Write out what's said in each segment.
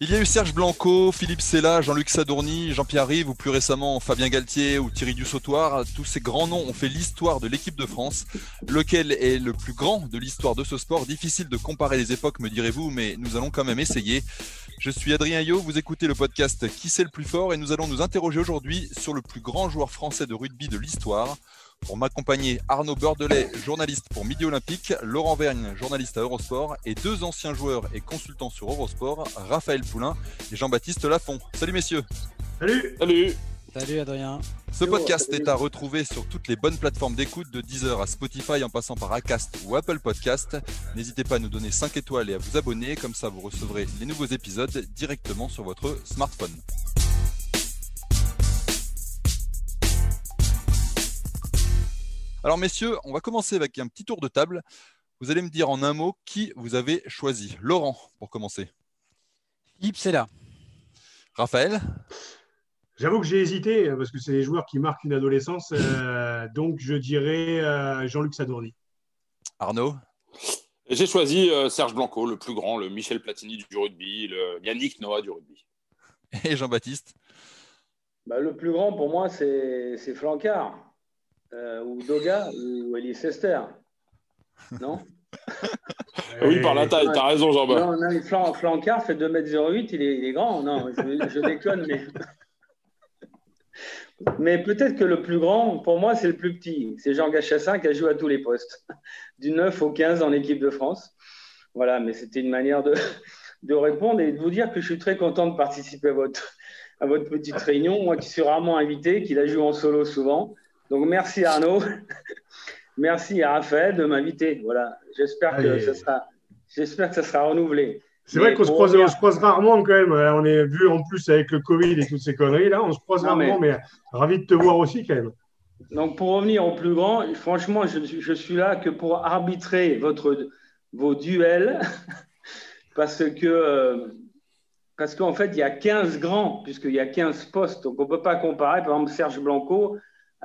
Il y a eu Serge Blanco, Philippe Sella, Jean-Luc Sadourny, Jean-Pierre Rive ou plus récemment Fabien Galtier ou Thierry Dussautoir. Tous ces grands noms ont fait l'histoire de l'équipe de France. Lequel est le plus grand de l'histoire de ce sport? Difficile de comparer les époques, me direz-vous, mais nous allons quand même essayer. Je suis Adrien Yo, vous écoutez le podcast Qui c'est le plus fort? Et nous allons nous interroger aujourd'hui sur le plus grand joueur français de rugby de l'histoire. Pour m'accompagner, Arnaud Bordelais, journaliste pour Midi Olympique, Laurent Vergne, journaliste à Eurosport, et deux anciens joueurs et consultants sur Eurosport, Raphaël Poulain et Jean-Baptiste Lafont. Salut messieurs Salut Salut Salut Adrien. Ce podcast est à retrouver sur toutes les bonnes plateformes d'écoute de Deezer à Spotify en passant par Acast ou Apple Podcast. N'hésitez pas à nous donner 5 étoiles et à vous abonner, comme ça vous recevrez les nouveaux épisodes directement sur votre smartphone. Alors messieurs, on va commencer avec un petit tour de table. Vous allez me dire en un mot qui vous avez choisi. Laurent, pour commencer. Philippe, c'est là. Raphaël J'avoue que j'ai hésité parce que c'est les joueurs qui marquent une adolescence. euh, donc je dirais euh, Jean-Luc Sadourny. Arnaud J'ai choisi euh, Serge Blanco, le plus grand, le Michel Platini du rugby, le Yannick Noah du rugby. et Jean-Baptiste. Bah, le plus grand pour moi, c'est Flancard, euh, ou Doga, ou Elie Sester. Non Oui, par la taille, t'as raison, Jean-Baptiste. Non, non, Flan- Flancard fait 2m08, il est, il est grand. Non, je, je déconne, mais. Mais peut-être que le plus grand, pour moi, c'est le plus petit. C'est Jean Gachassin qui a joué à tous les postes, du 9 au 15 en équipe de France. Voilà, mais c'était une manière de, de répondre et de vous dire que je suis très content de participer à votre, à votre petite réunion. Moi qui suis rarement invité, qui la joue en solo souvent. Donc merci Arnaud. Merci à Raphaël de m'inviter. Voilà, j'espère que ça sera, j'espère que ça sera renouvelé. C'est vrai qu'on se croise, revenir- on se croise rarement quand même. On est vu en plus avec le Covid et toutes ces conneries là. On se croise Non, rarement, mais... ravi de te voir aussi quand même. Donc, pour revenir au plus grand, franchement, je, je suis là que pour arbitrer votre, vos duels, parce que euh, parce qu'en fait, il y a 15 grands, puisqu'il y a 15 postes. Donc, on ne peut pas comparer, par exemple, Serge Blanco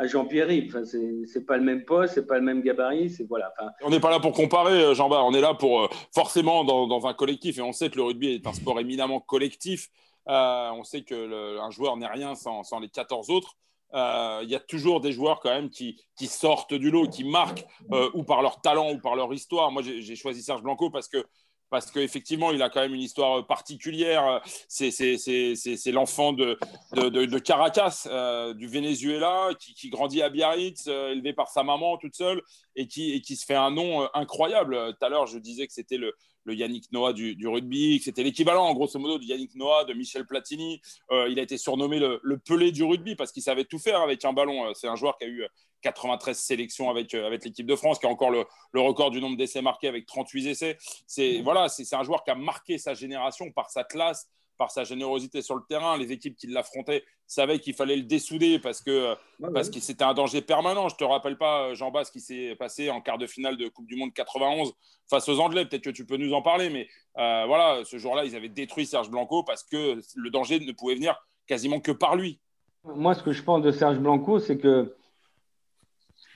Jean-Pierre. Enfin, c'est pas le même poste, c'est pas le même gabarit. C'est voilà. On n'est pas là pour comparer, euh, Jean-Baptiste. On est là pour, euh, forcément, dans, un collectif. Et on sait que le rugby est un sport éminemment collectif. Euh, on sait que joueur n'est rien sans, les 14 autres. Il y a toujours des joueurs quand même qui, qui sortent du lot, qui marquent ou par leur talent ou par leur histoire. Moi, j'ai choisi Serge Blanco parce que parce qu'effectivement, il a quand même une histoire particulière. C'est l'enfant de, de, de- de Caracas, euh, du Venezuela, qui, grandit à Biarritz, euh, élevé par sa maman toute seule, et qui, qui se fait un nom euh, incroyable. Euh, Tout à l'heure, je disais que c'était le, le Yannick Noah du, du rugby, que c'était l'équivalent, en grosso modo, du Yannick Noah, de Michel Platini. Euh, il a été surnommé le, le Pelé du rugby parce qu'il savait tout faire avec un ballon. Euh, C'est un joueur qui a eu 93 sélections avec, euh, avec l'équipe de France, qui a encore le, le record du nombre d'essais marqués avec 38 essais. C'est voilà, c'est un joueur qui a marqué sa génération par sa classe, par sa générosité sur le terrain. Les équipes qui l'affrontaient savaient qu'il fallait le dessouder parce que ouais, parce ouais. que c'était un danger permanent. Je te rappelle pas, Jean Bas, ce qui s'est passé en quart de finale de Coupe du Monde 91 face aux Anglais. Peut-être que tu peux nous en parler, mais euh, voilà, ce jour-là, ils avaient détruit Serge Blanco parce que le danger ne pouvait venir quasiment que par lui. Moi, ce que je pense de Serge Blanco, c'est que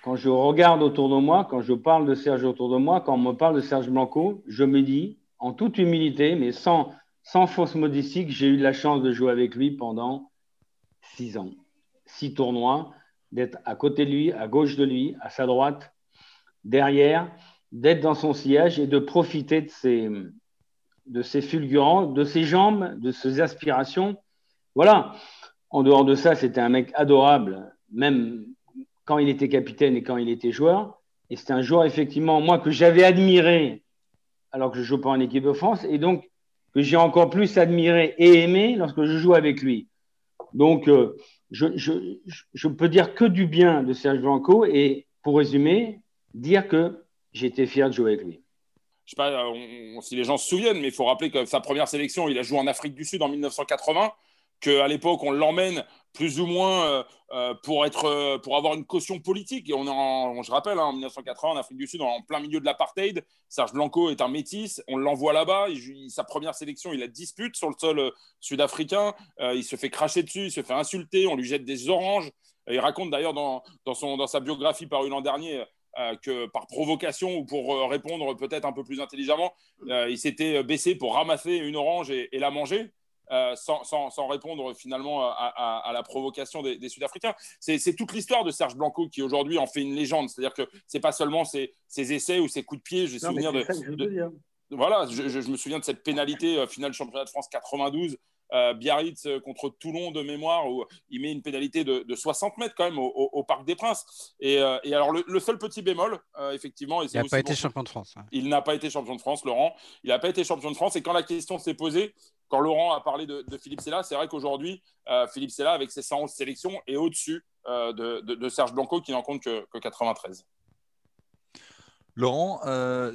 quand je regarde autour de moi, quand je parle de Serge autour de moi, quand on me parle de Serge Blanco, je me dis, en toute humilité, mais sans, sans fausse modestie, que j'ai eu la chance de jouer avec lui pendant six ans. Six tournois, d'être à côté de lui, à gauche de lui, à sa droite, derrière, d'être dans son sillage et de profiter de ses, de ses fulgurants, de ses jambes, de ses aspirations. Voilà. En dehors de ça, c'était un mec adorable, même quand il était capitaine et quand il était joueur. Et c'était un joueur, effectivement, moi, que j'avais admiré alors que je joue pas en équipe de France, et donc que j'ai encore plus admiré et aimé lorsque je joue avec lui. Donc, euh, je, je, je peux dire que du bien de Serge Blanco, et pour résumer, dire que j'étais fier de jouer avec lui. Je sais pas si les gens se souviennent, mais il faut rappeler que sa première sélection, il a joué en Afrique du Sud en 1980 qu'à l'époque, on l'emmène plus ou moins euh, euh, pour, être, euh, pour avoir une caution politique. Et on est en, je rappelle, hein, en 1980, en Afrique du Sud, en plein milieu de l'apartheid. Serge Blanco est un métis. On l'envoie là-bas. sa première sélection, il la dispute sur le sol sud-africain. il se fait cracher dessus, il se fait insulter. On lui jette des oranges. il raconte d'ailleurs dans, dans, dans sa biographie parue l'an dernier que par provocation ou pour répondre peut-être un peu plus intelligemment, il s'était baissé pour ramasser une orange et la manger. Euh, sans, répondre finalement à, la provocation des, Sud-Africains. C'est toute l'histoire de Serge Blanco qui aujourd'hui en fait une légende. C'est-à-dire que c'est pas seulement ses, essais ou ses coups de pied. Je, souvenir de, voilà, je, me souviens de cette pénalité euh, finale championnat de France 92 euh, Biarritz euh, contre Toulon de mémoire, où il met une pénalité de, 60 mètres quand même au, Parc des Princes. Et, euh, alors, le, seul petit bémol, effectivement. il n'a pas été champion de France. Il n'a pas été champion de France, Laurent. Il n'a pas été champion de France. Et quand la question s'est posée, quand Laurent a parlé de, Philippe Sella, c'est vrai qu'aujourd'hui, Philippe Sella, avec ses 111 sélections, est au-dessus de, Serge Blanco, qui n'en compte que, 93. Laurent,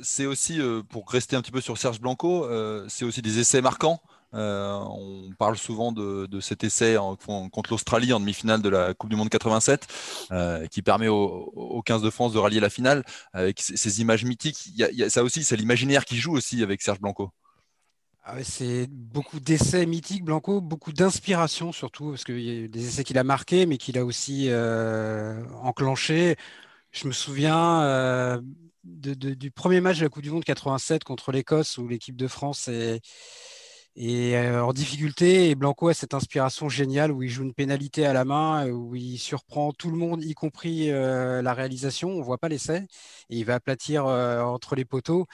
c'est aussi, pour rester un petit peu sur Serge Blanco, c'est aussi des essais marquants. Euh, on parle souvent de, cet essai contre l'Australie en demi-finale de la Coupe du Monde 87, euh, qui permet aux 15 de France de rallier la finale avec ces, images mythiques. Ça aussi, c'est l'imaginaire qui joue aussi avec Serge Blanco. Ah c'est beaucoup d'essais mythiques, Blanco, beaucoup d'inspiration surtout, parce qu'il y a des essais qu'il a marqués, mais qu'il a aussi euh, enclenchés. Je me souviens du premier match de la Coupe du Monde 87 contre l'Écosse, où l'équipe de France est euh, en difficulté, et Blanco a cette inspiration géniale où il joue une pénalité à la main, où il surprend tout le monde, y compris euh, la réalisation. On ne voit pas l'essai. Et il va aplatir euh, entre les poteaux.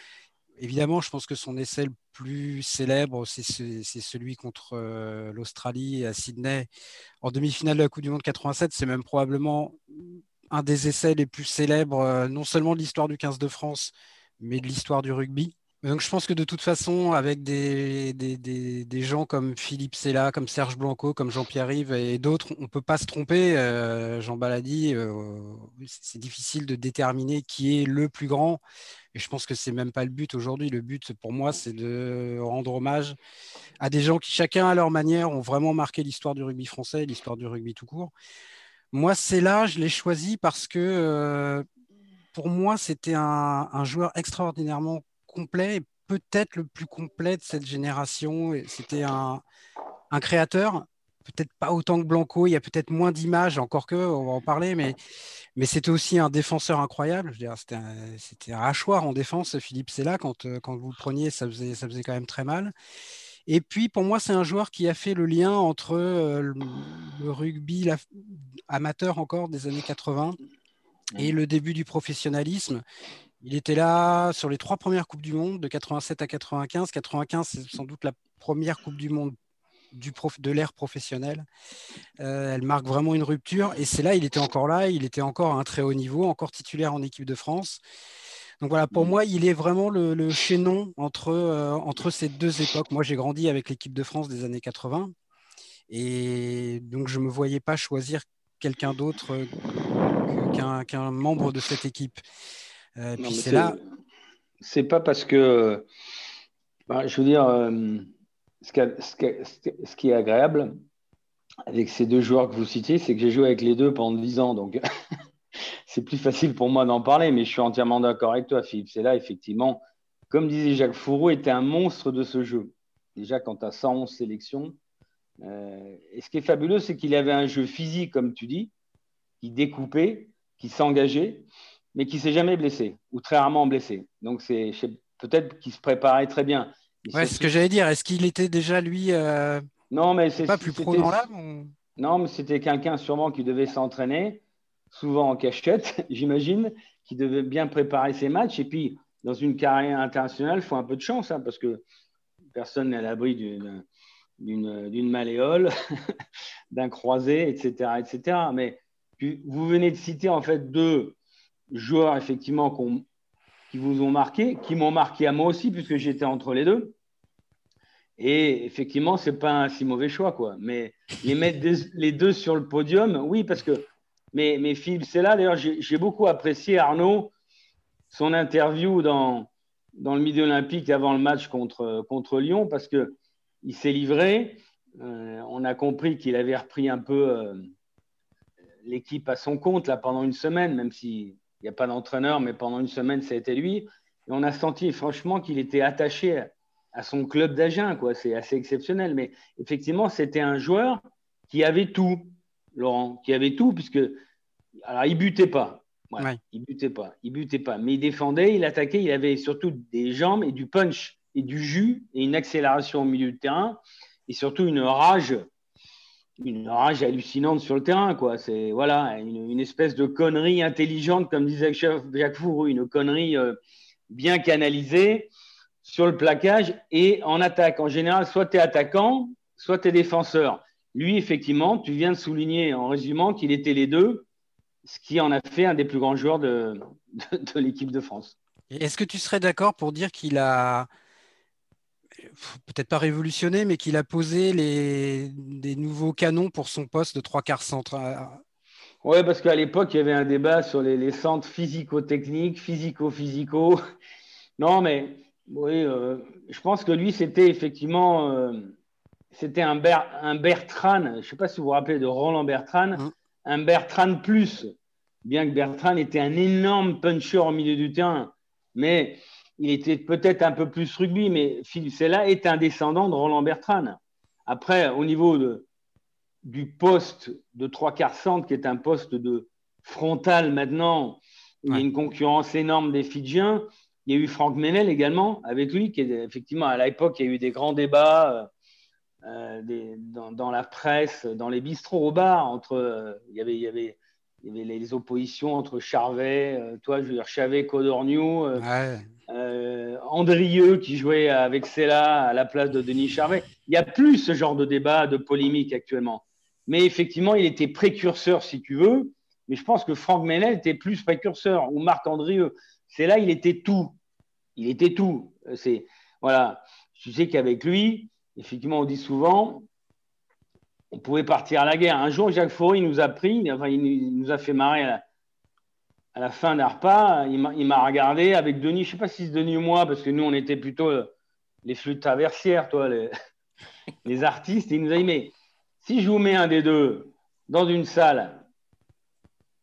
Évidemment, je pense que son essai plus célèbre, c'est celui contre l'Australie à Sydney en demi-finale de la Coupe du Monde 87. C'est même probablement un des essais les plus célèbres, non seulement de l'histoire du 15 de France, mais de l'histoire du rugby. Donc je pense que de toute façon, avec des, des, gens comme Philippe Sella, comme Serge Blanco, comme Jean-Pierre Rive et d'autres, on ne peut pas se tromper. Euh, Jean Baladi, euh, c'est difficile de déterminer qui est le plus grand. Et je pense que c'est même pas le but aujourd'hui. Le but pour moi, c'est de rendre hommage à des gens qui, chacun à leur manière, ont vraiment marqué l'histoire du rugby français, l'histoire du rugby tout court. Moi, là, je l'ai choisi parce que euh, pour moi, c'était un, un joueur extraordinairement complet, peut-être le plus complet de cette génération. C'était un, créateur, peut-être pas autant que Blanco, il y a peut-être moins d'images, encore que, on va en parler, mais, mais c'était aussi un défenseur incroyable. C'était un, un, hachoir en défense, Philippe là quand, euh, quand vous le preniez, ça faisait, ça faisait quand même très mal. Et puis, pour moi, c'est un joueur qui a fait le lien entre euh, le, rugby amateur encore des années 80 et le début du professionnalisme. Il était là sur les trois premières Coupes du Monde, de 87 à 95. 95, c'est sans doute la première Coupe du Monde du prof, de l'ère professionnelle. Euh, elle marque vraiment une rupture. Et c'est là, il était encore là, il était encore à un très haut niveau, encore titulaire en équipe de France. Donc voilà, pour moi, il est vraiment le, chaînon entre, euh, entre ces deux époques. Moi, j'ai grandi avec l'équipe de France des années 80. Et donc, je ne me voyais pas choisir quelqu'un d'autre qu'un membre de cette équipe. Euh, c'est là. C'est pas parce que. Ben, je veux dire, euh, ce, qui est agréable avec ces deux joueurs que vous citiez, c'est que j'ai joué avec les deux pendant 10 ans. Donc, c'est plus facile pour moi d'en parler, mais je suis entièrement d'accord avec toi, Philippe. C'est là, effectivement, comme disait Jacques Fourreau, était un monstre de ce jeu. Déjà, quand tu as 111 sélections. Euh, et ce qui est fabuleux, c'est qu'il avait un jeu physique, comme tu dis, qui découpait, qui s'engageait mais qui s'est jamais blessé ou très rarement blessé. Donc c'est peut-être qu'il se préparait très bien. Ouais, c'est ce que j'allais dire. Est-ce qu'il était déjà lui euh, Non, mais c'est pas plus pro dans l'âme Non, mais c'était quelqu'un sûrement qui devait s'entraîner, souvent en cachette, j'imagine, qui devait bien préparer ses matchs. Et puis dans une carrière internationale, il faut un peu de chance hein, parce que personne n'est à l'abri d'une d'une malléole, d'un croisé, etc., etc. Mais vous venez de citer en fait deux joueurs effectivement qui vous ont marqué, qui m'ont marqué à moi aussi, puisque j'étais entre les deux. Et effectivement, ce n'est pas un si mauvais choix, quoi. Mais les mettre les deux sur le podium, oui, parce que. Mais, mais Philippe, c'est là, d'ailleurs, j'ai beaucoup apprécié Arnaud, son interview dans, dans le Midi Olympique avant le match contre, contre Lyon parce qu'il s'est livré. Euh, on a compris qu'il avait repris un peu euh, l'équipe à son compte là, pendant une semaine, même s'il n'y a pas d'entraîneur, mais pendant une semaine, ça a été lui. Et on a senti franchement qu'il était attaché à, son club d'Agen. C'est assez exceptionnel. Mais effectivement, c'était un joueur qui avait tout, Laurent, qui avait tout, puisque alors, il butait pas. Il butait pas, il butait pas, mais il défendait, il attaquait, il avait surtout des jambes et du punch et du jus et une accélération au milieu de terrain et surtout une rage, une rage hallucinante sur le terrain, quoi. C'est voilà une, espèce de connerie intelligente, comme disait Jacques Fourou, une connerie euh, bien canalisée sur le plaquage et en attaque. En général, soit tu es attaquant, soit tu es défenseur. Lui, effectivement, tu viens de souligner en résumant qu'il était les deux ce qui en a fait un des plus grands joueurs de, de, l'équipe de France. Est-ce que tu serais d'accord pour dire qu'il a peut-être pas révolutionné, mais qu'il a posé les, des nouveaux canons pour son poste de trois quarts centre Oui, parce qu'à l'époque, il y avait un débat sur les, centres physico-techniques, physico-physico. Non, mais oui, euh, je pense que lui, c'était effectivement euh, c'était un, un, Bertrand. Je ne sais pas si vous vous rappelez de Roland Bertrand. Mmh un Bertrand plus, bien que Bertrand était un énorme puncher au milieu du terrain, mais il était peut-être un peu plus rugby, mais Philippe Sella est un descendant de Roland Bertrand. Après, au niveau de, du poste de trois quarts centre, qui est un poste de frontal maintenant, il y a une concurrence énorme des Fidjiens. Il y a eu Franck Menel également avec lui, qui est effectivement à l'époque, il y a eu des grands débats euh, euh, dans, la presse, dans les bistrots au bar, entre, euh, il, y avait, il, y avait, il y avait les oppositions entre Charvet, euh, toi, je veux dire, Charvet, Codorniou, Andrieux qui jouait avec Cella à la place de Denis Charvet. Il n'y a plus ce genre de débat, de polémique actuellement. Mais effectivement, il était précurseur, si tu veux. Mais je pense que Franck Menel était plus précurseur, ou Marc Andrieux. C'est là, il était tout. Il était tout. C'est voilà. Tu sais qu'avec lui, effectivement, on dit souvent, on pouvait partir à la guerre. Un jour, Jacques Faury nous a pris, il nous a fait marrer à la, fin d'un repas. Il m'a regardé avec Denis, je ne sais pas si c'est Denis ou moi, parce que nous, on était plutôt euh, les flûtes traversières, toi, les, artistes. Et il nous a dit, mais si je vous mets un des deux dans une salle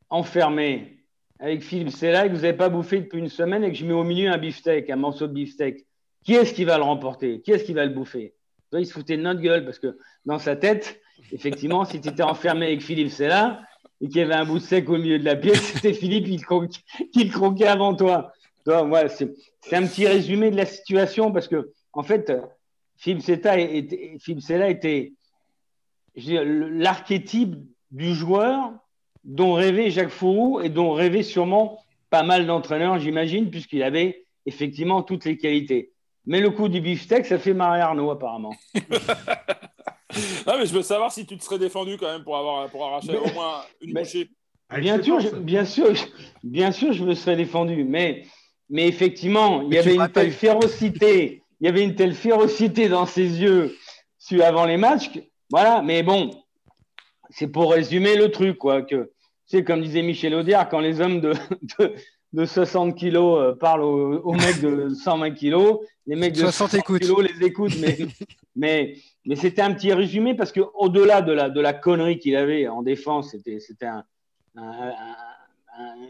enfermée avec Philippe Sella, que vous n'avez pas bouffé depuis une semaine et que je mets au milieu un beefsteak, un morceau de beefsteak, qui est-ce qui va le remporter? Qui est-ce qui va le bouffer? Il se foutait de notre gueule parce que dans sa tête, effectivement, si tu étais enfermé avec Philippe Sella et qu'il y avait un bout de sec au milieu de la pièce, c'était Philippe qui le, croquait avant toi. toi c'est un petit résumé de la situation parce que, en fait, Philippe, était, Sella était l'archétype du joueur dont rêvait Jacques Fourou et dont rêvait sûrement pas mal d'entraîneurs, j'imagine, puisqu'il avait effectivement toutes les qualités. Mais le coup du beefsteak, ça fait marrer Arnaud, apparemment. ah, mais je veux savoir si tu te serais défendu quand même pour, avoir, pour arracher au moins une bouchée. Bien sûr, je, bien, sûr, bien sûr, je me serais défendu. Mais, mais effectivement, il y avait une telle férocité. Il y avait une telle férocité dans ses yeux avant les matchs. voilà, mais bon, c'est pour résumer le truc, quoi. Que, c'est comme disait Michel Audiard, quand les hommes de, de 60 kilos euh, parlent aux, mecs de 120 kilos. Les mecs de 60 kilos les écoutent. Mais, mais, mais c'était un petit résumé parce qu'au-delà de la, de la connerie qu'il avait en défense, c'était, c'était un,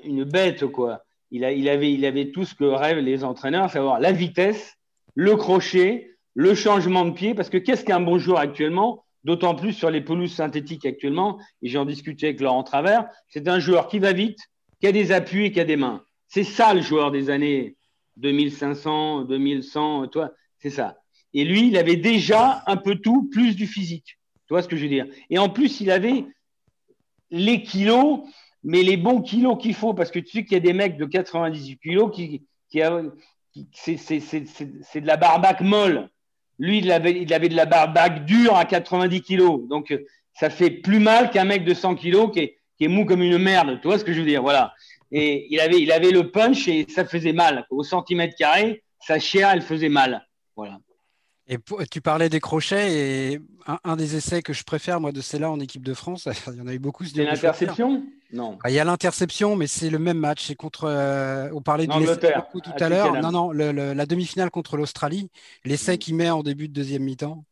une bête, quoi. Il, a, il, avait, il avait tout ce que rêvent les entraîneurs, à savoir la vitesse, le crochet, le changement de pied. Parce que qu'est-ce qu'un bon joueur actuellement D'autant plus sur les pelouses synthétiques actuellement, et j'en discutais avec Laurent Travers, c'est un joueur qui va vite, qui a des appuis et qui a des mains. C'est ça le joueur des années 2500, 2100, toi, c'est ça. Et lui, il avait déjà un peu tout, plus du physique. Tu vois ce que je veux dire? Et en plus, il avait les kilos, mais les bons kilos qu'il faut, parce que tu sais qu'il y a des mecs de 98 kilos qui, c'est, de la barbaque molle. Lui, il avait, de la barbaque dure à 90 kilos. Donc, ça fait plus mal qu'un mec de 100 kilos qui est, qui est mou comme une merde. Tu vois ce que je veux dire? Voilà. Et il avait, il avait le punch et ça faisait mal. Au centimètre carré, sa chair, elle faisait mal. Voilà. Et tu parlais des crochets et un, des essais que je préfère, moi, de celle-là en équipe de France, il y en a eu beaucoup. C'est l'interception? Non. Ah, il y a l'interception, mais c'est le même match. C'est contre. Euh, on parlait de l'essai tout à, l'heure. Non, non, la demi-finale contre l'Australie, l'essai mm. qu'il met en début de deuxième mi-temps.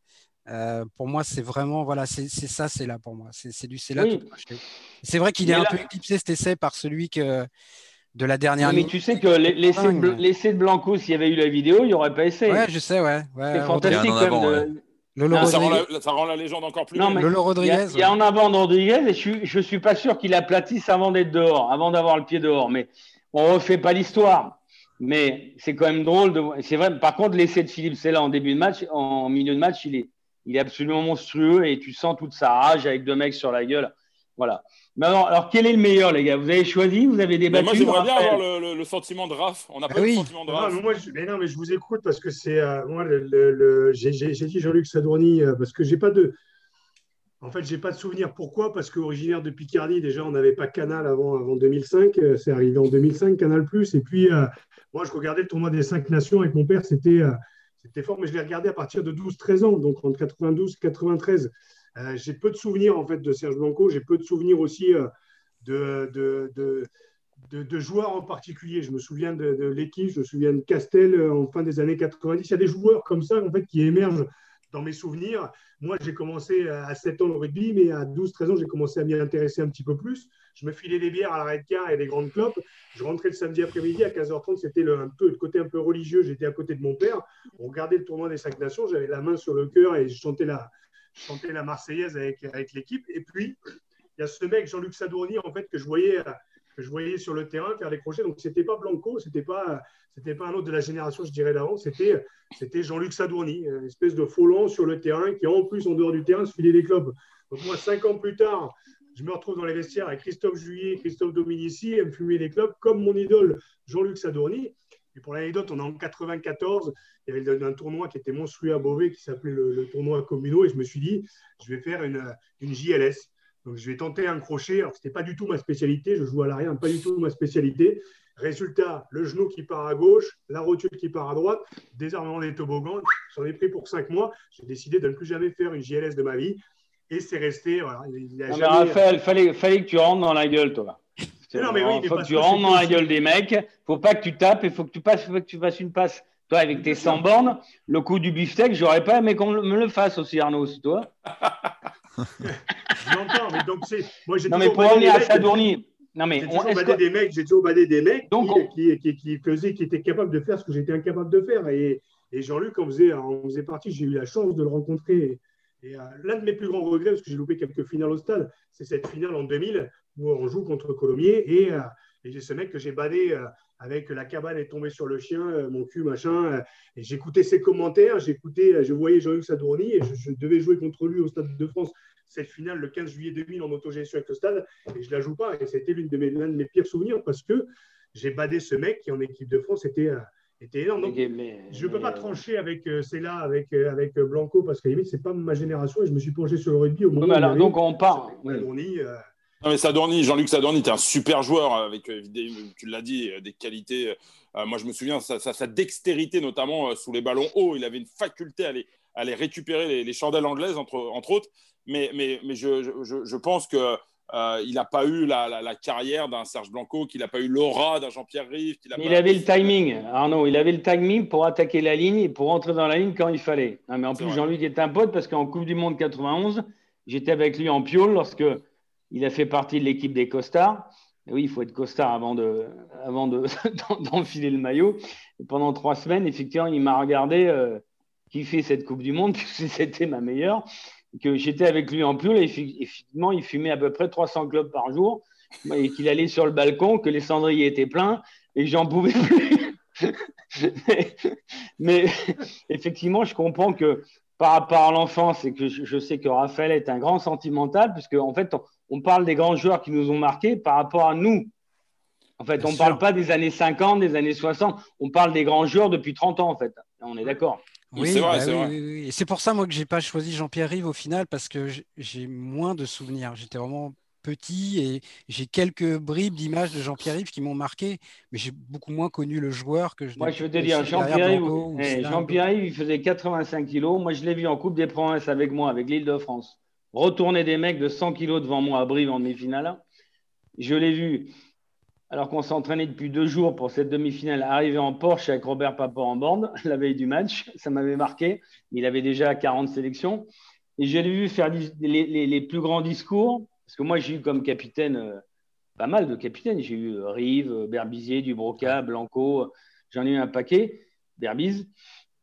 Euh, pour moi, c'est vraiment, voilà, c'est ça, c'est là pour moi. C'est du c'est là. C'est vrai qu'il est un peu éclipsé cet essai par celui que de la dernière. mais tu sais que l'essai de, Blanco, s'il y avait eu la vidéo, il n'y aurait pas essayé. Ouais, je sais, ouais. c'est fantastique quand même. De... ça, rend la, légende encore plus. Non, mais Lolo Rodriguez. Il y, a, en avant de Rodriguez et je ne suis pas sûr qu'il aplatisse avant d'être dehors, avant d'avoir le pied dehors. Mais on ne refait pas l'histoire. Mais c'est quand même drôle de C'est vrai. Par contre, l'essai de Philippe là en début de match, en milieu de match, il est, il est absolument monstrueux et tu sens toute sa rage avec deux mecs sur la gueule. Voilà. Mais alors, quel est le meilleur, les gars? Vous avez choisi? Vous avez débattu? Moi, j'aimerais bien avoir le, sentiment de Raph. On n'a pas ah le sentiment de Raph. Non, mais moi, je, mais non, mais je vous écoute parce que c'est. Euh, moi, le, j'ai dit Jean-Luc Sadourny euh, parce que j'ai pas de. En fait, j'ai pas de souvenir. Pourquoi? Parce qu'originaire de Picardie, déjà, on n'avait pas Canal avant, avant 2005. Euh, c'est arrivé en 2005, Canal+. Et puis, moi, je regardais le tournoi des cinq nations avec mon père. C'était c'était fort, mais je l'ai regardé à partir de 12-13 ans, donc entre 92 et 93. Euh, j'ai peu de souvenirs en fait de Serge Blanco, j'ai peu de souvenirs aussi euh, de, de, de, joueurs en particulier. Je me souviens de, l'équipe, je me souviens de Castel euh, en fin des années 90. Il y a des joueurs comme ça en fait qui émergent dans mes souvenirs. Moi, j'ai commencé à 7 ans le rugby, mais à 12-13 ans, j'ai commencé à m'y intéresser un petit peu plus. Je me filais des bières à l'arrêt de car et des grandes clopes. Je rentrais le samedi après-midi à 15h30. C'était le, un peu, le côté un peu religieux. J'étais à côté de mon père. On regardait le tournoi des cinq nations. J'avais la main sur le cœur et je chantais la, la Marseillaise avec, l'équipe. Et puis, il y a ce mec, Jean-Luc Sadourny, en fait, que je voyais, que je voyais sur le terrain faire des crochets. Donc, ce n'était pas Blanco, ce n'était pas, pas un autre de la génération, je dirais, d'avant. C'était, Jean-Luc Sadourny, une espèce de faux sur le terrain qui, en plus, en dehors du terrain, se filait des clubs. Donc, moi, cinq ans plus tard, je me retrouve dans les vestiaires avec Christophe Juillet, Christophe Dominici, et me fumer des clubs comme mon idole Jean-Luc Sadourny. Et pour l'anecdote, on est en 94, il y avait un tournoi qui était monstrueux à Beauvais qui s'appelait le, tournoi Communaux et je me suis dit, je vais faire une, une JLS. Donc je vais tenter un crochet. Alors ce n'était pas du tout ma spécialité, je joue à l'arrière, pas du tout ma spécialité. Résultat, le genou qui part à gauche, la rotule qui part à droite, désarmement des toboggans. J'en ai pris pour cinq mois. J'ai décidé de ne plus jamais faire une JLS de ma vie. Et c'est resté. Voilà, il Raphaël, fallait, fallait que tu rentres dans la gueule, toi. Non, mais oui, faut que tu rentres dans la gueule des mecs. Faut pas que tu tapes. Il faut que tu passes, faut que tu fasses une passe. Toi, avec tes 100 bornes, le coup du beefsteak, j'aurais pas aimé qu'on me le fasse aussi, Arnaud, c'est toi. J'entends, mais donc c'est. Moi, j'ai non, mais pour à Sadourny. Non, mais j'ai toujours, badé des mecs, j'ai toujours badé des mecs donc, qui, qui, qui, faisaient, qui étaient capables de faire ce que j'étais incapable de faire. Et, et Jean-Luc, on faisait, on faisait partie, j'ai eu la chance de le rencontrer. Et euh, l'un de mes plus grands regrets, parce que j'ai loupé quelques finales au stade, c'est cette finale en 2000 où on joue contre Colomiers. Et, euh, et j'ai ce mec que j'ai badé euh, avec la cabane est tombée sur le chien, mon cul, machin. et j'écoutais ses commentaires, j'écoutais, je voyais Jean-Luc Sadourny et je, devais jouer contre lui au Stade de France cette finale le 15 juillet 2000 en autogestion avec le stade. Et je ne la joue pas. Et c'était de l'un de mes pires souvenirs parce que j'ai badé ce mec qui en équipe de France était était énorme. Donc, je ne peux pas trancher avec euh, avec, euh, avec euh, Blanco, parce que ce n'est pas ma génération et je me suis plongé sur le rugby au moment alors, Donc on part. Euh... Non, mais Sadorni, Jean-Luc Sadorni, tu es un super joueur avec, tu l'as dit, des qualités. moi, je me souviens, sa, sa, dextérité, notamment sous les ballons hauts, il avait une faculté à aller, à aller récupérer les, chandelles anglaises, entre, entre autres. Mais, mais, mais je, je, je pense que euh, il n'a pas eu la, carrière d'un Serge Blanco, qu'il n'a pas eu l'aura d'un Jean-Pierre Rive. Il, avait le timing, Arnaud. Il avait le timing pour attaquer la ligne et pour entrer dans la ligne quand il fallait. mais en plus, Jean-Luc est un pote parce qu'en Coupe du Monde 91, j'étais avec lui en piole lorsque il a fait partie de l'équipe des costards. oui, il faut être costard avant de, avant d'enfiler le maillot. Pendant trois semaines, effectivement, il m'a regardé euh, kiffer cette Coupe du Monde puisque c'était ma meilleure que j'étais avec lui en pull et effectivement, il fumait à peu près 300 globes par jour et qu'il allait sur le balcon, que les cendriers étaient pleins et j'en pouvais plus. mais, effectivement, je comprends que par rapport à l'enfance et que je, sais que Raphaël est un grand sentimental, puisque en fait, parle des grands joueurs qui nous ont marqués par rapport à nous. En fait, on ne parle pas des années 50, des années 60, on parle des grands joueurs depuis 30 ans, en fait. On est d'accord. Oui, c'est vrai, bah oui, Et c'est pour ça, moi, que j'ai pas choisi Jean-Pierre Rive au final, parce que j'ai moins de souvenirs. J'étais vraiment petit et j'ai quelques bribes d'images de Jean-Pierre-Yves qui m'ont marqué, mais j'ai beaucoup moins connu le joueur que je. Moi, je veux te dire, eh, Jean il faisait 85 kilos. Moi, je l'ai vu en Coupe des Provinces avec moi, avec l'île de France. Retourner des mecs de 100 kilos devant moi à Brive en demi-finale. Je l'ai vu alors qu'on s'entraînait depuis deux jours pour cette demi-finale, arriver en Porsche avec Robert Papa en bande la veille du match. Ça m'avait marqué. Il avait déjà 40 sélections. Et je l'ai vu faire les, plus grands discours, parce que moi, j'ai eu comme capitaine euh, pas mal de capitaines. J'ai eu euh, Rive, euh, Berbizier, Dubroca, Blanco, j'en ai eu un paquet, Berbiz.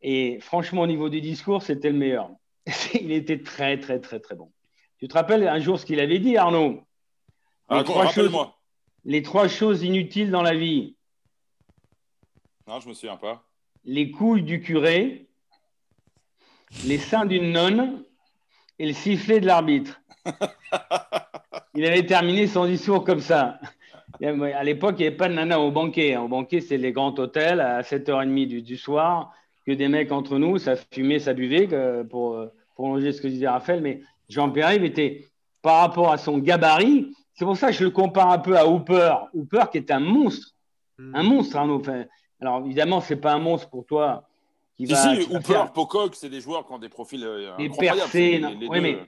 Et franchement, au niveau du discours, c'était le meilleur. Il était très, très, très, très bon. Tu te rappelles un jour ce qu'il avait dit, Arnaud? Ah, les trois choses inutiles dans la vie. Non, je me souviens pas. Les couilles du curé, les seins d'une nonne et le sifflet de l'arbitre. il avait terminé son discours comme ça. À l'époque, il n'y avait pas de nana au banquet. Au banquet, c'est les grands hôtels à 7h30 du, du, soir, que des mecs entre nous, ça fumait, ça buvait, pour prolonger ce que disait Raphaël. Mais Jean-Pierre était, par rapport à son gabarit, c'est pour ça que je le compare un peu à Hooper. Hooper qui est un monstre. Hmm. Un monstre, Arnaud. alors évidemment, ce n'est pas un monstre pour toi. Qui va, si, Hooper, Pocock, c'est des joueurs qui ont des profils euh, des percés, oui, mais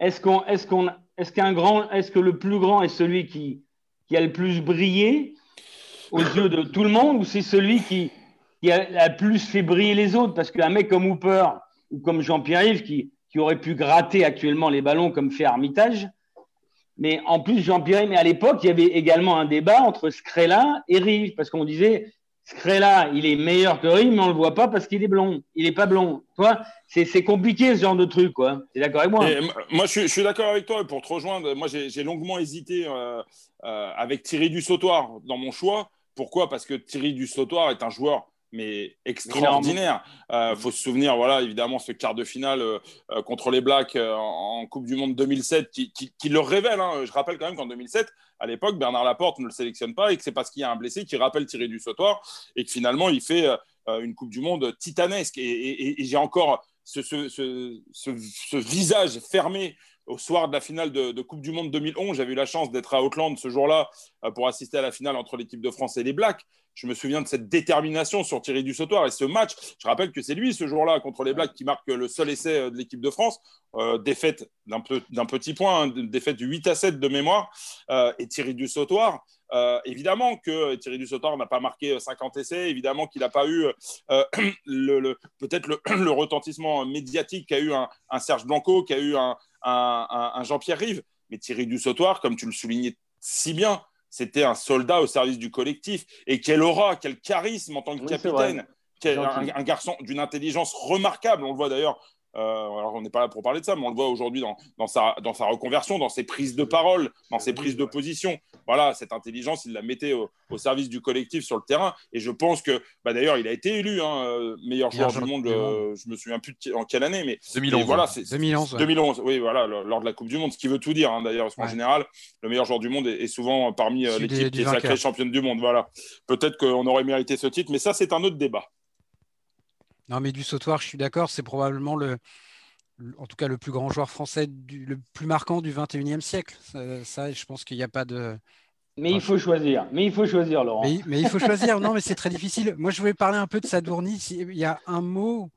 est-ce qu'on, est-ce qu'on, est-ce qu'un grand, est-ce que le plus grand est celui qui, qui a le plus brillé aux yeux de tout le monde, ou c'est celui qui, qui a le plus fait briller les autres? Parce qu'un mec comme Hooper ou comme Jean-Pierre-Yves qui, qui aurait pu gratter actuellement les ballons comme fait Armitage, mais en plus, Jean-Pierre, mais à l'époque, il y avait également un débat entre Scrella et Rive, parce qu'on disait Scrella, il est meilleur que Rive, mais on le voit pas parce qu'il est blond. Il n'est pas blond. Toi, c'est compliqué ce genre de truc, quoi. Tu es d'accord avec moi? Moi, je, suis d'accord avec toi. Pour te rejoindre, moi, j'ai longuement hésité euh, euh, avec Thierry Dussautoir dans mon choix. Pourquoi? Parce que Thierry Dussautoir est un joueur mais extraordinaire. Il euh, faut se souvenir, voilà, évidemment, ce quart de finale euh, euh, contre les Blacks en, Coupe du Monde 2007 qui, qui, le révèle. Hein. Je rappelle quand même qu'en 2007, à l'époque, Bernard Laporte ne le sélectionne pas et que c'est parce qu'il y a un blessé qui rappelle Thierry du Sautoir et que finalement, il fait une Coupe du Monde titanesque. Et, j'ai encore ce, ce, ce, visage fermé au soir de la finale de, Coupe du Monde 2011. J'avais eu la chance d'être à Auckland ce jour-là pour assister à la finale entre l'équipe de France et les Blacks je me souviens de cette détermination sur Thierry Dussautoir et ce match. Je rappelle que c'est lui ce jour-là contre les Blacks qui marque le seul essai euh, de l'équipe de France. Euh, défaite d'un, petit point, hein, défaite du 8 à 7 de mémoire. Euh, et Thierry Dussautoir, évidemment que Thierry Dussautoir n'a pas marqué 50 essais, évidemment qu'il n'a pas eu peut-être le, retentissement médiatique qu'a eu un, Serge Blanco, qu'a eu un, un Jean-Pierre Rive. Mais Thierry Dussautoir, comme tu le soulignais si bien, c'était un soldat au service du collectif. Et quel aura, quel charisme en tant que capitaine. un, garçon d'une intelligence remarquable. On le voit d'ailleurs alors, on n'est pas là pour parler de ça, mais on le voit aujourd'hui dans, sa, dans sa reconversion, dans ses prises de parole, dans ses prises de position. Voilà, cette intelligence, il la mettait au, service du collectif sur le terrain. Et je pense que, bah, d'ailleurs, il a été élu hein, euh, meilleur joueur du monde. Euh, je me souviens plus en quelle année, mais 2011. voilà, 2011, 2011. Oui, voilà, lors de la Coupe du Monde, ce qui veut tout dire. Hein, d'ailleurs, en général, le meilleur joueur du monde est, souvent parmi l'équipe qui est sacrée championne du monde. Voilà. Peut-être qu'on aurait mérité ce titre, mais ça, c'est un autre débat. Non, mais du sautoir, je suis d'accord, c'est probablement le, en tout cas le plus grand joueur français, le plus marquant du 21e siècle. Ça, je pense qu'il n'y a pas de. Mais il faut choisir. Mais il faut choisir, Laurent. Mais, il faut choisir. non, mais c'est très difficile. Moi, je voulais parler un peu de Sadourny. Il y a un mot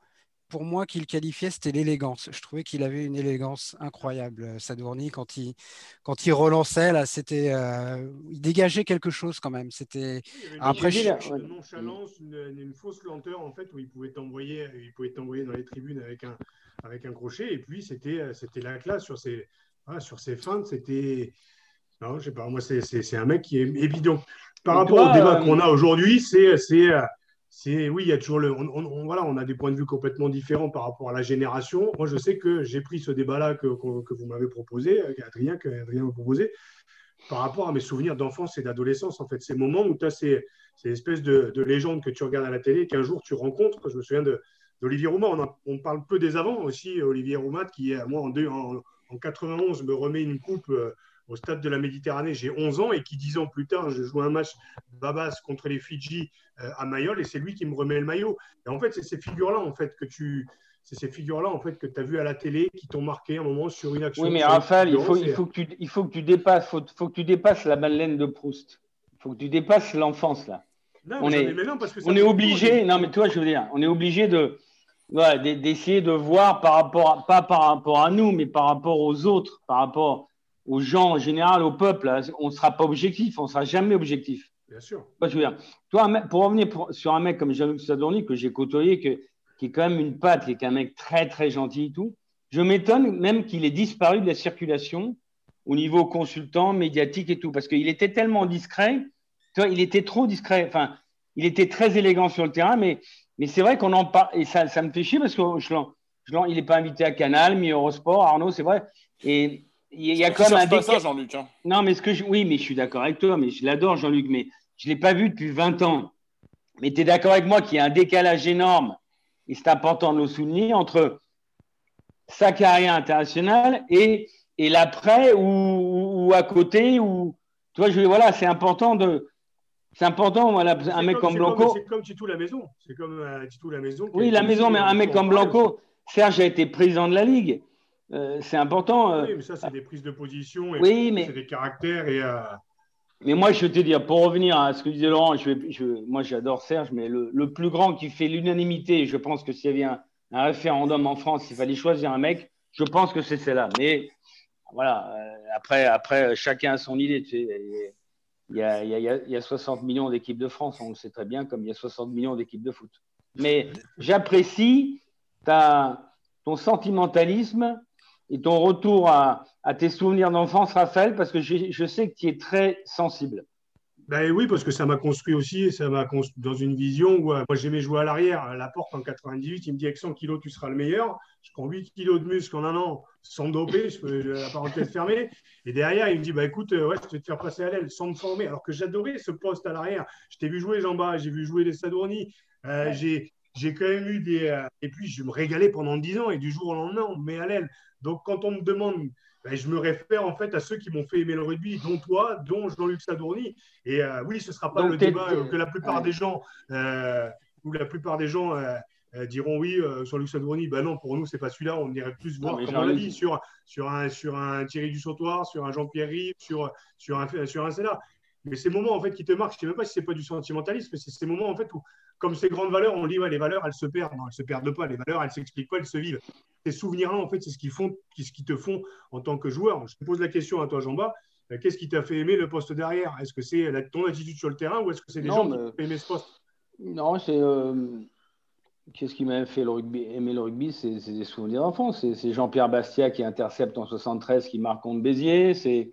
pour moi qu'il qualifiait, c'était l'élégance. Je trouvais qu'il avait une élégance incroyable, euh, Sadourny, quand il, quand il relançait, là, c'était, euh, il dégageait quelque chose quand même. C'était après une nonchalance, une, fausse lenteur en fait, où il pouvait t'envoyer, il pouvait t'envoyer dans les tribunes avec un, avec un crochet. Et puis c'était, euh, c'était la classe sur ses, sur ses feintes. C'était, non, je sais pas. Moi, c'est, c'est, un mec qui est évident. Par rapport au débat qu'on a aujourd'hui, c'est, c'est c'est oui, il y a toujours le. On, voilà, on a des points de vue complètement différents par rapport à la génération. Moi, je sais que j'ai pris ce débat-là que, que, vous m'avez proposé, Adrien, que Adrien par rapport à mes souvenirs d'enfance et d'adolescence. En fait, ces moments où tu as ces, ces espèces de, de, légendes que tu regardes à la télé, qu'un jour tu rencontres. Je me souviens d'Olivier Roumat. On, parle peu des avants aussi. Olivier Roumat, qui, moi, en 91, me remet une coupe. Euh, au stade de la Méditerranée, j'ai 11 ans et qui 10 ans plus tard, je joue un match Babas contre les Fidji euh, à Mayol et c'est lui qui me remet le maillot. Et en fait, c'est ces figures-là en fait que tu c'est ces figures-là en fait que tu as vu à la télé qui t'ont marqué un moment sur une action. Oui, mais Raphaël, il faut, il, faut que tu, il faut que tu dépasses, faut, faut que tu dépasses la Madeleine de Proust. Il faut que tu dépasses l'enfance là. Non, on est, mais non, parce que ça on fait est longtemps, obligé, j'ai- non mais toi je veux dire, on est obligé de voilà, d'essayer de voir par rapport, à- pas par rapport à nous, mais par rapport aux autres, par rapport aux gens en général, au peuple. là. On ne sera pas objectif, on ne sera jamais objectif. Bien sûr. Moi, je veux dire, toi, pour revenir sur un mec comme Jean-Luc Sadourny que j'ai côtoyé, que, qui est quand même une patte, qui est un mec très très gentil et tout, je m'étonne même qu'il ait disparu de la circulation au niveau consultant, médiatique et tout, parce qu'il était tellement discret, tu vois, il était trop discret. Enfin, il était très élégant sur le terrain, mais, mais c'est vrai qu'on en parle, et ça, ça me fait chier parce que je l'en- je il n'est pas invité à Canal, mi Eurosport, Arnaud, c'est vrai. Et il y a quand même un cherche pas ça, Jean-Luc. hein. Non, mais ce que je... oui, mais je suis d'accord avec toi, mais je l'adore, Jean-Luc, mais je ne l'ai pas vu depuis 20 ans. Mais tu es d'accord avec moi qu'il y a un décalage énorme, et c'est important de le souligner, entre sa carrière internationale et, et l'après ou, ou à côté. Ou, tu vois, je, voilà, c'est important de. C'est important, voilà, un mec comme Blanco. C'est comme Titou la maison. C'est comme euh, Titou la maison. Oui, la maison, mais un mec comme Blanco, Serge a été président de la Ligue. Euh, c'est important. euh. Oui, mais ça, c'est des prises de position. Et Oui, mais- C'est des caractères. Et, euh, Mais moi, je vais te dire, pour revenir à ce que disait Laurent, je vais, je, moi j'adore Serge, mais le, le plus grand qui fait l'unanimité, je pense que s'il y avait un, un référendum en France, il fallait choisir un mec, je pense que c'est celle-là. Mais voilà, après, après, chacun a son idée. Tu sais, Et il, y a, il, y a, il y a 60 millions d'équipes de France, on le sait très bien, comme il y a 60 millions d'équipes de foot. Mais j'apprécie ton sentimentalisme et ton retour à, à tes souvenirs d'enfance, Raphaël, parce que je, je sais que tu es très sensible. Ben oui, parce que ça m'a construit aussi, et ça m'a construit dans une vision où euh, moi j'aimais jouer à l'arrière. À la porte en 98, il me dit avec 100 kilos, tu seras le meilleur. Je prends 8 kilos de muscle en un an sans doper, je peux, la parenthèse fermée. Et derrière, il me dit bah écoute, euh, ouais, je vais te faire passer à l'aile sans me former. Alors que j'adorais ce poste à l'arrière. Je t'ai vu jouer Jean-Bas, j'ai vu jouer les Sadourny. Euh, j'ai j'ai quand même eu des. euh, et puis je me régalais pendant 10 ans et du jour au lendemain, on me met à l'aile. Donc quand on me demande. ben, je me réfère en fait à ceux qui m'ont fait aimer le rugby, dont toi, dont Jean-Luc Sadourny. Et euh, oui, ce ne sera pas Donc, le débat euh, que la plupart ouais. des gens, euh, la plupart des gens euh, diront oui, euh, Jean-Luc Sadourny, ben non, pour nous, c'est pas celui-là, on irait plus voir, comme on l'a dit, sur, sur, un, sur un Thierry Dussautoir, sur un Jean-Pierre Rive, sur, sur un, sur un Sénat. Mais ces moments en fait qui te marquent, je ne sais même pas si c'est pas du sentimentalisme, mais c'est ces moments en fait où, comme ces grandes valeurs, on dit ouais, les valeurs elles se perdent, non, elles se perdent pas, les valeurs elles s'expliquent pas, elles se vivent. Ces souvenirs-là en fait, c'est ce qu'ils font, ce qui te font en tant que joueur. Je te pose la question à toi, Jean-Bas. euh, Qu'est-ce qui t'a fait aimer le poste derrière? Est-ce que c'est ton attitude sur le terrain ou est-ce que c'est des Non, gens mais- qui t'ont fait aimer ce poste? Non, c'est. euh, Qu'est-ce qui m'a fait le rugby, aimer le rugby? C'est des souvenirs d'enfance. C'est Jean-Pierre Bastia qui intercepte en 73, qui marque contre Béziers. C'est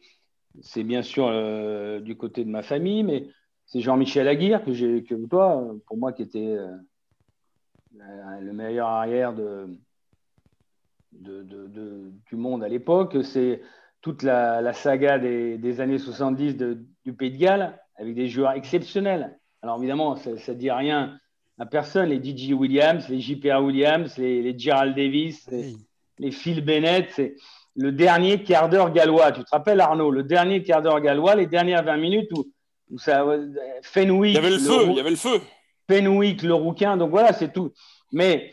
c'est bien sûr euh, du côté de ma famille, mais c'est Jean-Michel Aguirre que j'ai que toi, pour moi, qui était euh, la- le meilleur arrière de, de, de- de- du monde à l'époque. C'est toute la, la saga des, des années 70 de- du Pays de Galles, avec des joueurs exceptionnels. Alors évidemment, ça ne dit rien à personne. Les DJ Williams, les JPR Williams, les, les Gerald Davis, les, Oui. les Phil Bennett, c'est le dernier quart d'heure gallois. Tu te rappelles, Arnaud, le dernier quart d'heure gallois, les dernières 20 minutes où ça, Fenwick, Il y avait le feu, il y avait le feu. Fenwick, le rouquin, donc voilà, c'est tout. Mais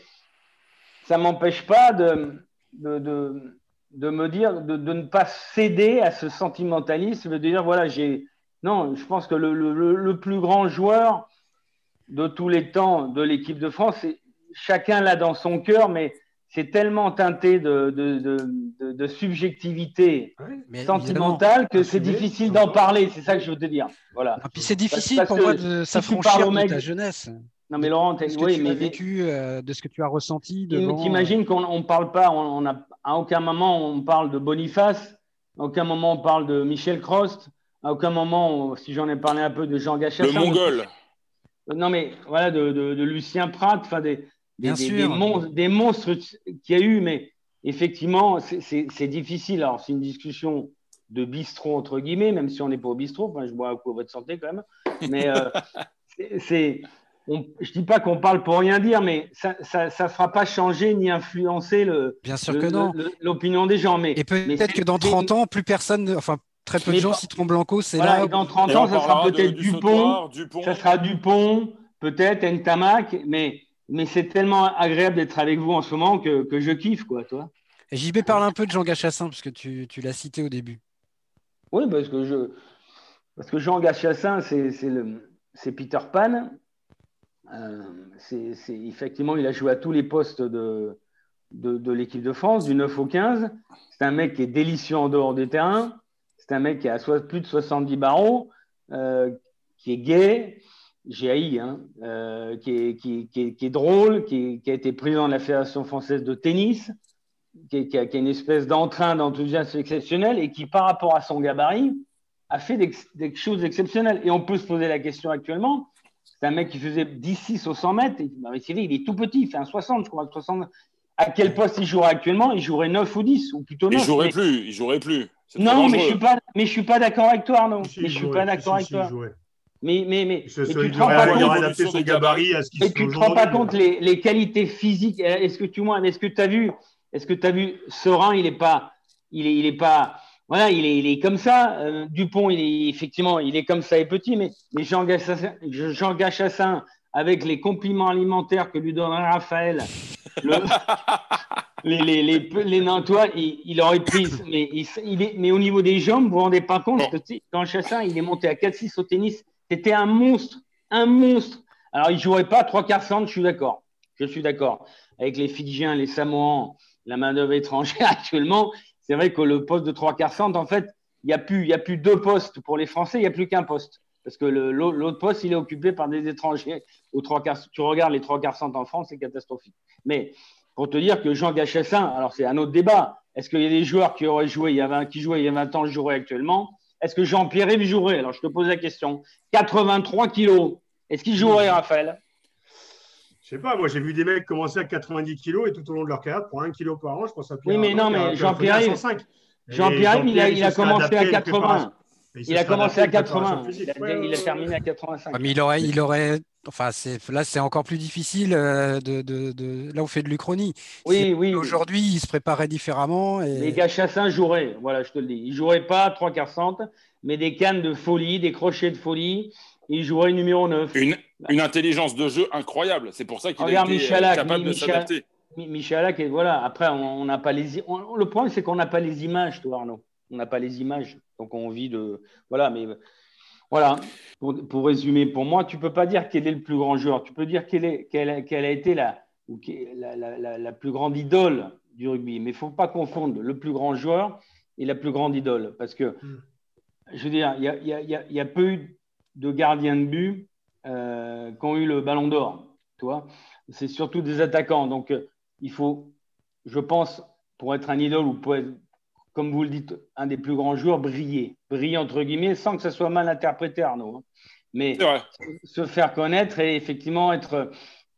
ça ne m'empêche pas de, de, de, de me dire, de, de ne pas céder à ce sentimentalisme, de dire, voilà, j'ai. Non, je pense que le, le- le- plus grand joueur de tous les temps de l'équipe de France, chacun l'a dans son cœur, mais c'est tellement teinté de, de, de- de- de subjectivité sentimentale que c'est difficile d'en parler, c'est ça que je veux te dire. Voilà. Et puis c'est difficile parce pour que moi de si tu s'affranchir parles au de mec- ta jeunesse. Non, mais Laurent, De ce que oui, tu mais as vécu, euh, de ce que tu as ressenti devant. T'imagines qu'on ne parle pas, on, on a, à aucun moment on parle de Boniface, à aucun moment on parle de Michel Crost, à aucun moment, on- si j'en ai parlé un peu de Jean Gachet. Le Mongol. Non, mais voilà, de, de- de Lucien Prat, enfin des, des, Bien des- sûr. des monstres, des monstres qu'il y a eu, mais effectivement, c'est- difficile. Alors, c'est une discussion de bistrot, entre guillemets, même si on n'est pas au bistrot, enfin, je bois un coup à votre santé quand même. Mais euh, c'est- on- Je dis pas qu'on parle pour rien dire, mais ça ne ça, fera pas changer ni influencer le, Bien sûr le- que non. le- l'opinion des gens. Mais, Et peut-être que dans c'est- 30 ans, plus personne, ne- enfin très peu de gens citeront Blanco, c'est voilà, là. et dans 30 Et ans, ça sera peut-être Dupont. ça sera Dupont, peut-être Ntamak, mais mais c'est tellement agréable d'être avec vous en ce moment que, que je kiffe, quoi, toi. Et JB parle un peu de Jean Gachassin, parce que tu, tu l'as cité au début. Oui, parce que, je, parce que Jean Gachassin, c'est Peter Pan. Euh, c'est effectivement, il a joué à tous les postes de, de, de l'équipe de France, du 9 au 15. C'est un mec qui est délicieux en dehors des terrains. C'est un mec qui a plus de 70 barreaux, euh, qui est gay, j'ai haï, hein, euh, qui, est, qui, qui, qui, est, drôle, qui, a été président de la Fédération française de tennis, qui, a, une espèce d'entrain, d'enthousiasme exceptionnel et qui, par rapport à son gabarit, a fait des, des, choses exceptionnelles. Et on peut se poser la question actuellement. C'est un mec qui faisait 10-6 au 100 mètres. Et, bah, il est tout petit, il fait un 60, je crois, 60. À quel poste il jouerait actuellement? Il jouerait 9 ou 10, ou plutôt 9. Il jouerait plus, il jouerait plus. Non, mais je suis pas, mais je suis pas d'accord avec toi, non. mais je suis pas d'accord avec toi. Mais, mais, mais, tu te rends pas compte, adapter son gabarit à ce qui tu te rends pas compte les, les, qualités physiques. Est-ce que tu est-ce que tu as vu, est-ce que tu as vu Serein, il est pas, il est, il est pas, voilà, il est, il est comme ça. Euh, Dupont, il est effectivement, il est comme ça et petit, mais, mais Jean Gachassin, Jean Gachassin, avec les compliments alimentaires que lui donnerait Raphaël, le, les, les, les, les Nantois, il, il, aurait pris. Mais, il, est, mais au niveau des jambes, vous vous rendez pas compte que quand Chassin, il est monté à 4-6 au tennis, c'était un monstre, un monstre. Alors, il jouerait pas trois quarts centre, je suis d'accord. Je suis d'accord. Avec les Fidjiens, les Samoans, la main-d'œuvre étrangère actuellement, c'est vrai que le poste de trois quarts centre, en fait, il n'y a, plus, a plus deux postes pour les Français, il n'y a plus qu'un poste. Parce que l'autre poste, il est occupé par des étrangers. Trois quarts, tu regardes les trois quarts centre en France, c'est catastrophique. Mais pour te dire que Jean Gachassin, alors c'est un autre débat. Est-ce qu'il y a des joueurs qui auraient joué il y a 20, qui jouaient il y a 20 ans, joueraient actuellement? Est-ce que Jean-Pierre jouerait Alors, je te pose la question. 83 kilos. Est-ce qu'il jouerait, Raphaël Je sais pas. Moi, j'ai vu des mecs commencer à 90 kilos et tout au long de leur carrière, pour 1 kilo par an, je pense à Pierre. Oui, mais non, mais Jean-Pierre Jean-Pierre, il, il, a commencé à 80. Il a commencé à 80. Il a, terminé à 85. mais il aurait, il aurait. Enfin, là, c'est encore plus difficile. Euh, de, de, de, Là, on fait de l'Uchronie. Oui, oui. Aujourd'hui, il se préparait différemment. Et... Les gars Chassin joueraient. Voilà, je te le dis. Ils joueraient pas trois quarts centre, mais des cannes de folie, des crochets de folie. Il jouerait numéro 9. Une, une intelligence de jeu incroyable. C'est pour ça qu'il a été euh, capable de s'adapter. Michalak, et voilà. Après, on n'a pas les. le problème, c'est qu'on n'a pas les images, toi, Arnaud. On n'a pas les images. Donc on vit de. Voilà, mais voilà, pour, résumer, pour moi, tu ne peux pas dire quel est le plus grand joueur. Tu peux dire quelle, est, quelle, a, été la, ou la, la, la, plus grande idole du rugby. Mais il ne faut pas confondre le plus grand joueur et la plus grande idole. Parce que, hmm. je veux dire, il y a, y, a, y a, peu eu de gardiens de but euh, qui ont eu le ballon d'or. C'est surtout des attaquants. Donc, euh, il faut, je pense, pour être un idole ou pour être, comme vous le dites, un des plus grands joueurs, briller. Briller, entre guillemets, sans que ça soit mal interprété, Arnaud. Hein. Mais se faire connaître et effectivement être,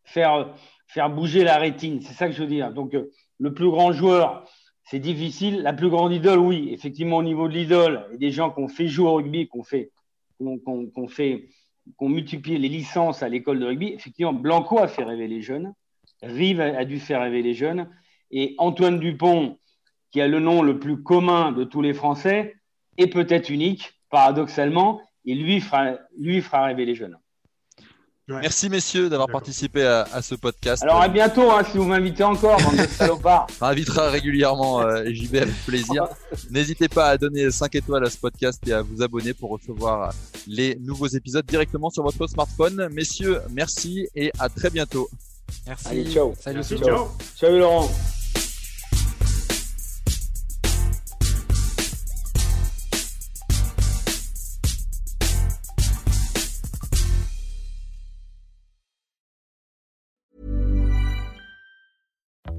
faire, faire bouger la rétine. C'est ça que je veux dire. Donc, euh, le plus grand joueur, c'est difficile. La plus grande idole, oui. Effectivement, au niveau de l'idole, a des gens qui ont fait jouer au rugby, qui ont fait, qu'on fait, qu'on multiplié les licences à l'école de rugby. Effectivement, Blanco a fait rêver les jeunes. Rive a dû faire rêver les jeunes. Et Antoine Dupont, qui a le nom le plus commun de tous les Français, est peut-être unique, paradoxalement, et lui fera, lui fera rêver les jeunes. Merci messieurs d'avoir participé à, ce podcast. Alors à bientôt hein, si vous m'invitez encore, bande de salopards. On invitera régulièrement euh, JB avec plaisir. N'hésitez pas à donner 5 étoiles à ce podcast et à vous abonner pour recevoir les nouveaux épisodes directement sur votre smartphone. Messieurs, merci et à très bientôt. Merci. Allez, ciao. Salut, ciao. Salut Laurent.